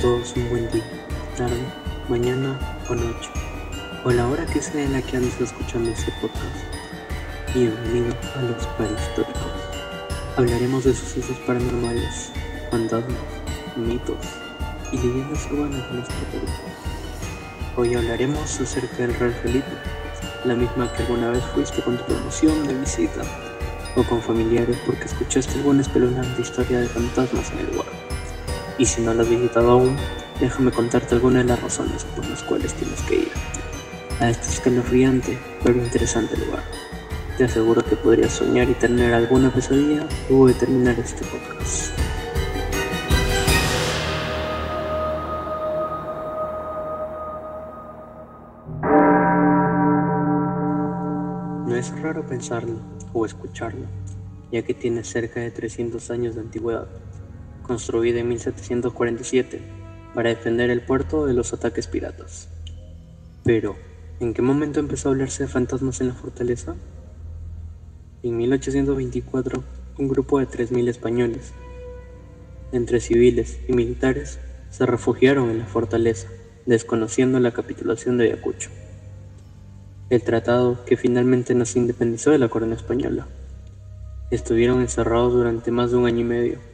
Todos un buen día, tarde, mañana o noche, o la hora que sea en la que andes escuchando este podcast. Bienvenido a los Parahistóricos. Hablaremos de sucesos paranormales, fantasmas, mitos y leyendas urbanas de nuestro Perú. Hoy hablaremos acerca del Real Felipe, la misma que alguna vez fuiste con tu promoción de visita, o con familiares porque escuchaste alguna espeluznante historia de fantasmas en el lugar. Y si no lo has visitado aún, déjame contarte algunas de las razones por las cuales tienes que ir a este escalofriante pero interesante lugar. Te aseguro que podrías soñar y tener alguna pesadilla luego de terminar este podcast. No es raro pensarlo o escucharlo, ya que tiene cerca de 300 años de antigüedad, construida en 1747 para defender el puerto de los ataques piratas. Pero, ¿en qué momento empezó a hablarse de fantasmas en la fortaleza? En 1824, un grupo de 3.000 españoles, entre civiles y militares, se refugiaron en la fortaleza, desconociendo la capitulación de Ayacucho el tratado que finalmente nos independizó de la corona española. Estuvieron encerrados durante más de un año y medio,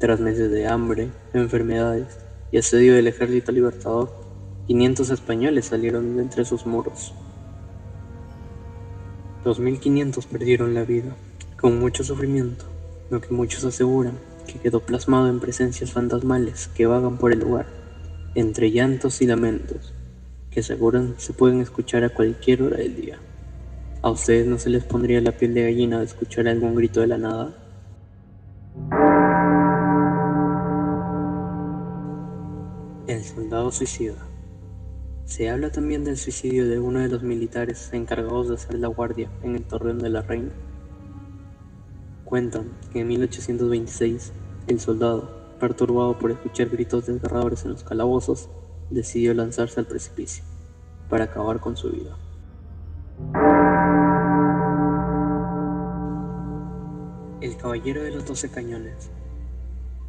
tras meses de hambre, enfermedades y asedio del ejército libertador. 500 españoles salieron de entre sus muros. 2.500 perdieron la vida, con mucho sufrimiento, lo que muchos aseguran que quedó plasmado en presencias fantasmales que vagan por el lugar, entre llantos y lamentos, que aseguran se pueden escuchar a cualquier hora del día. ¿A ustedes no se les pondría la piel de gallina de escuchar algún grito de la nada? El soldado suicida. Se habla también del suicidio de uno de los militares encargados de hacer la guardia en el Torreón de la Reina. Cuentan que en 1826 el soldado, perturbado por escuchar gritos desgarradores en los calabozos, decidió lanzarse al precipicio para acabar con su vida. El Caballero de los Doce Cañones.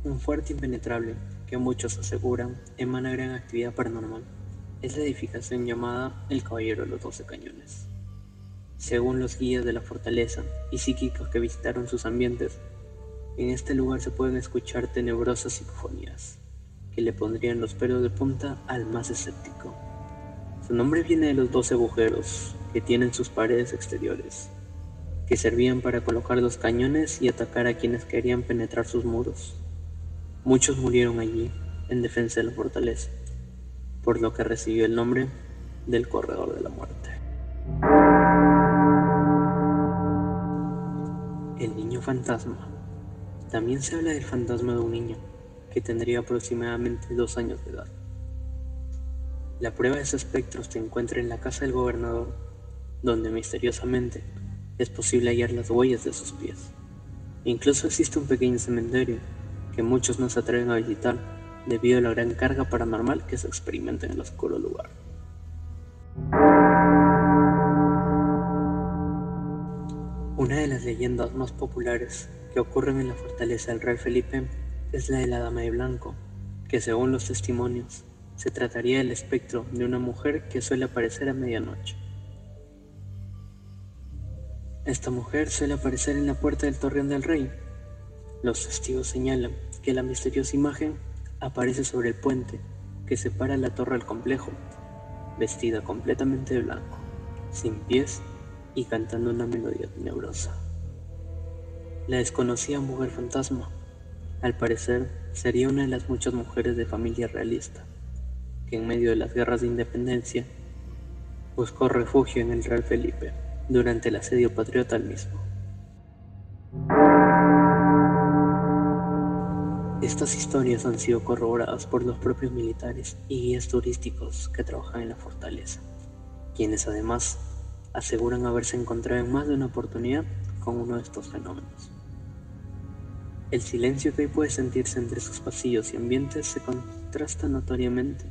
Un fuerte impenetrable que muchos aseguran emana gran actividad paranormal. Es la edificación llamada el Caballero de los Doce Cañones. Según los guías de la fortaleza y psíquicos que visitaron sus ambientes, en este lugar se pueden escuchar tenebrosas psicofonías que le pondrían los pelos de punta al más escéptico. Su nombre viene de los doce agujeros que tienen sus paredes exteriores, que servían para colocar los cañones y atacar a quienes querían penetrar sus muros. Muchos murieron allí, en defensa de la fortaleza, por lo que recibió el nombre del Corredor de la Muerte. El niño fantasma. También se habla del fantasma de un niño que tendría aproximadamente dos años de edad. La prueba de ese espectro se encuentra en la casa del gobernador, donde misteriosamente es posible hallar las huellas de sus pies. Incluso existe un pequeño cementerio que muchos no se atreven a visitar debido a la gran carga paranormal que se experimenta en el oscuro lugar. Una de las leyendas más populares que ocurren en la fortaleza del rey Felipe es la de la Dama de Blanco, que según los testimonios se trataría del espectro de una mujer que suele aparecer a medianoche. Esta mujer suele aparecer en la puerta del Torreón del Rey. Los testigos señalan que la misteriosa imagen aparece sobre el puente que separa la torre del complejo, vestida completamente de blanco, sin pies y cantando una melodía tenebrosa. La desconocida mujer fantasma al parecer, sería una de las muchas mujeres de familia realista, que en medio de las guerras de independencia buscó refugio en el Real Felipe durante el asedio patriota al mismo. Estas historias han sido corroboradas por los propios militares y guías turísticos que trabajan en la fortaleza, quienes además aseguran haberse encontrado en más de una oportunidad con uno de estos fenómenos. El silencio que hoy puede sentirse entre sus pasillos y ambientes se contrasta notoriamente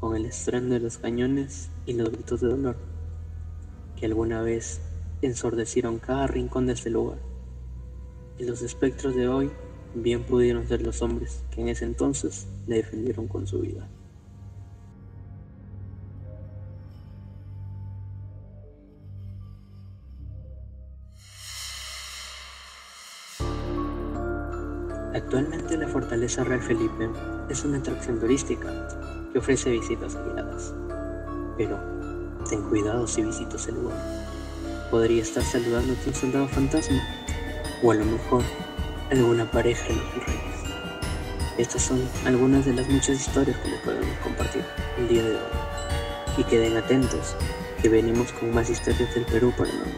con el estruendo de los cañones y los gritos de dolor que alguna vez ensordecieron cada rincón de este lugar. Y los espectros de hoy bien pudieron ser los hombres que en ese entonces le defendieron con su vida. Actualmente la Fortaleza Real Felipe es una atracción turística que ofrece visitas guiadas. Pero ten cuidado si visitas el lugar. Podría estar saludándote un soldado fantasma o a lo mejor alguna pareja de los reyes. Estas son algunas de las muchas historias que les podemos compartir el día de hoy. Y queden atentos, que venimos con más historias del Perú paranormal.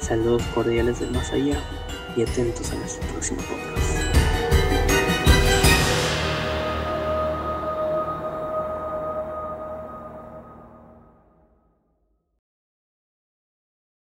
Saludos cordiales del más allá y atentos a nuestro próximo podcast.